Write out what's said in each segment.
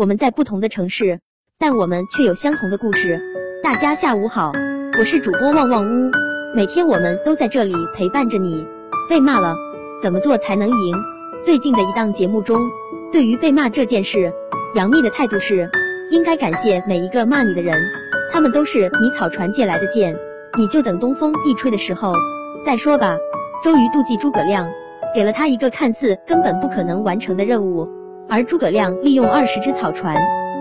我们在不同的城市，但我们却有相同的故事。大家下午好，我是主播旺旺屋，每天我们都在这里陪伴着你。被骂了，怎么做才能赢？最近的一档节目中，对于被骂这件事，杨幂的态度是，应该感谢每一个骂你的人，他们都是你草船借来的箭，你就等东风一吹的时候再说吧。周瑜妒忌诸葛亮。给了他一个看似根本不可能完成的任务，而诸葛亮利用二十只草船，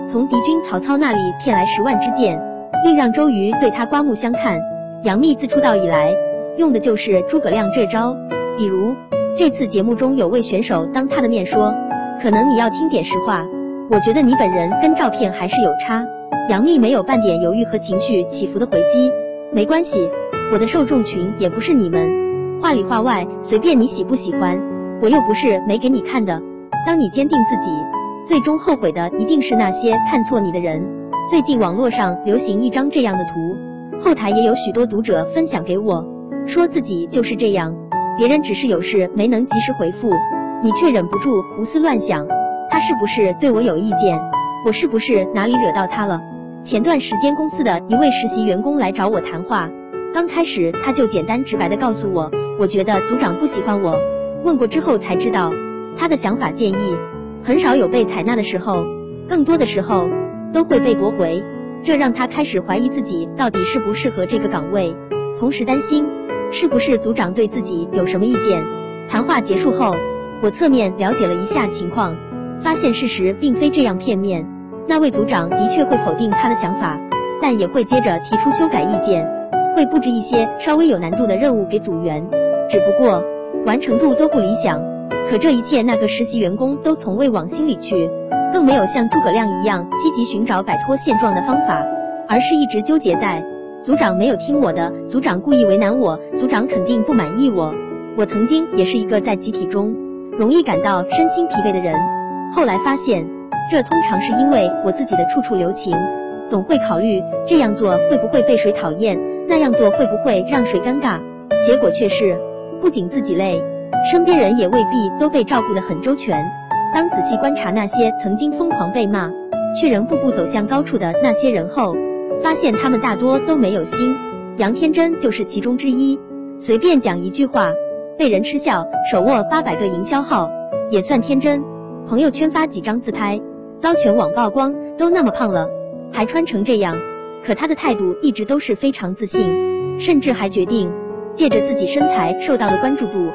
从敌军曹操那里骗来十万支箭，并让周瑜对他刮目相看。杨幂自出道以来，用的就是诸葛亮这招。比如这次节目中有位选手当他的面说，可能你要听点实话，我觉得你本人跟照片还是有差。杨幂没有半点犹豫和情绪起伏的回击，没关系，我的受众群也不是你们。话里话外，随便你喜不喜欢，我又不是没给你看的。当你坚定自己，最终后悔的一定是那些看错你的人。最近网络上流行一张这样的图，后台也有许多读者分享给我，说自己就是这样，别人只是有事没能及时回复，你却忍不住胡思乱想，他是不是对我有意见？我是不是哪里惹到他了？前段时间公司的一位实习员工来找我谈话，刚开始他就简单直白的告诉我。我觉得组长不喜欢我，问过之后才知道，他的想法建议很少有被采纳的时候，更多的时候都会被驳回，这让他开始怀疑自己到底适不适合这个岗位，同时担心是不是组长对自己有什么意见。谈话结束后，我侧面了解了一下情况，发现事实并非这样片面，那位组长的确会否定他的想法，但也会接着提出修改意见，会布置一些稍微有难度的任务给组员。只不过完成度都不理想，可这一切那个实习员工都从未往心里去，更没有像诸葛亮一样积极寻找摆脱现状的方法，而是一直纠结在组长没有听我的，组长故意为难我，组长肯定不满意我。我曾经也是一个在集体中容易感到身心疲惫的人，后来发现这通常是因为我自己的处处留情，总会考虑这样做会不会被谁讨厌，那样做会不会让谁尴尬，结果却是。不仅自己累，身边人也未必都被照顾得很周全。当仔细观察那些曾经疯狂被骂，却仍步步走向高处的那些人后，发现他们大多都没有心。杨天真就是其中之一。随便讲一句话，被人嗤笑；手握八百个营销号，也算天真。朋友圈发几张自拍，遭全网曝光。都那么胖了，还穿成这样，可他的态度一直都是非常自信，甚至还决定。借着自己身材受到的关注度，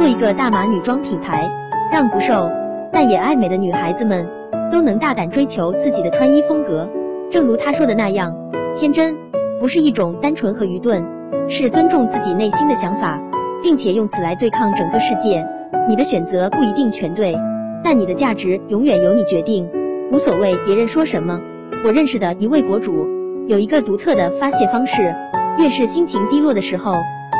做一个大码女装品牌，让不瘦但也爱美的女孩子们都能大胆追求自己的穿衣风格。正如他说的那样，天真不是一种单纯和愚钝，是尊重自己内心的想法，并且用此来对抗整个世界。你的选择不一定全对，但你的价值永远由你决定，无所谓别人说什么。我认识的一位博主有一个独特的发泄方式，越是心情低落的时候。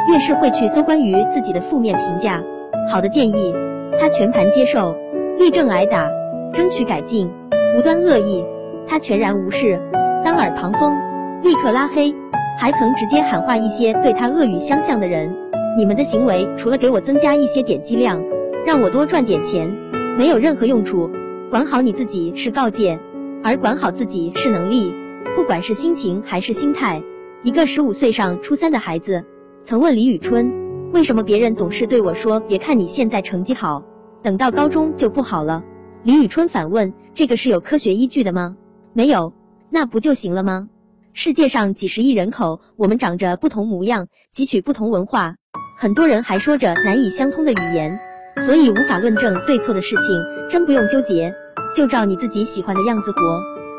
越是会去搜关于自己的负面评价，好的建议他全盘接受，立正挨打，争取改进；无端恶意他全然无视，当耳旁风，立刻拉黑，还曾直接喊话一些对他恶语相向的人。你们的行为除了给我增加一些点击量，让我多赚点钱，没有任何用处。管好你自己是告诫，而管好自己是能力。不管是心情还是心态，一个十五岁上初三的孩子。曾问李宇春，为什么别人总是对我说，别看你现在成绩好，等到高中就不好了？李宇春反问，这个是有科学依据的吗？没有，那不就行了吗？世界上几十亿人口，我们长着不同模样，汲取不同文化，很多人还说着难以相通的语言，所以无法论证对错的事情，真不用纠结，就照你自己喜欢的样子活。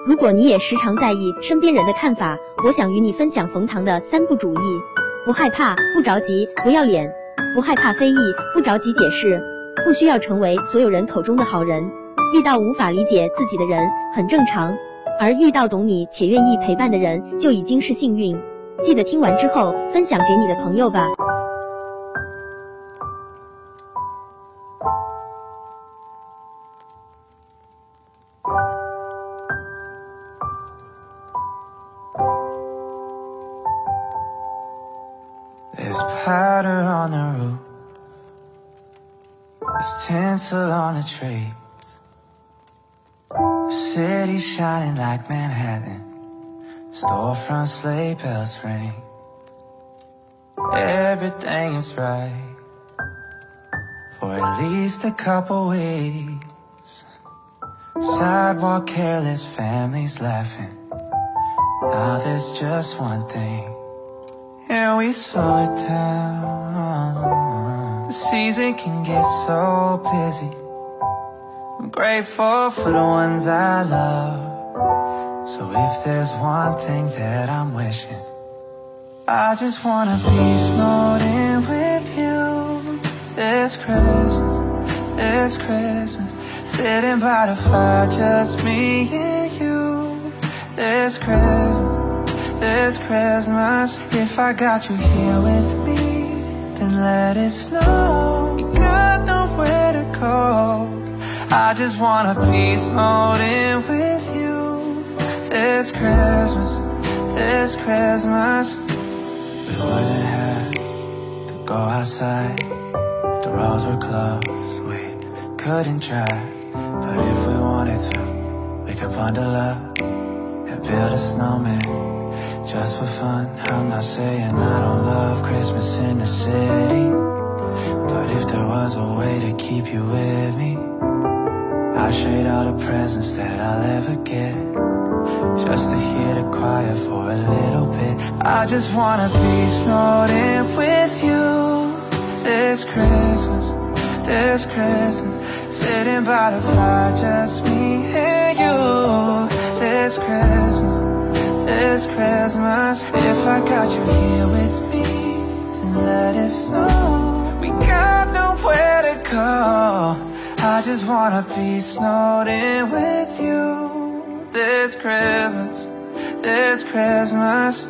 如果你也时常在意身边人的看法，我想与你分享冯唐的三不主义。不害怕，不着急，不要脸，不害怕非议，不着急解释，不需要成为所有人口中的好人。遇到无法理解自己的人很正常，而遇到懂你且愿意陪伴的人就已经是幸运。记得听完之后分享给你的朋友吧。Powder on the roof There's tinsel on the tree City shining like Manhattan. Storefront sleigh bells ring. Everything is right for at least a couple weeks. Sidewalk careless families laughing. Now there's just one thing, we slow it down. The season can get so busy. I'm grateful for the ones I love. So if there's one thing that I'm wishing, I just wanna be snowed in with you this Christmas, this Christmas. Sitting by the fire, just me and you this Christmas, this Christmas. If I got you here with me, then let it snow. You got nowhere to go. I just wanna be snowed with you this Christmas, this Christmas. We wouldn't have to go outside if the roads were closed. We couldn't drive, but if we wanted to, we could bundle up and build a snowman just for fun. I'm not saying I don't love Christmas in the city, but if there was a way to keep you with me, I'd trade all the presents that I'll ever get just to hear the choir for a little bit. I just wanna be snowed in with you this Christmas, this Christmas. Sitting by the fire, just me and you this Christmas, this Christmas. If I got you here with me, then let it snow. We got nowhere to go. I just wanna be snowed in with you this Christmas, this Christmas.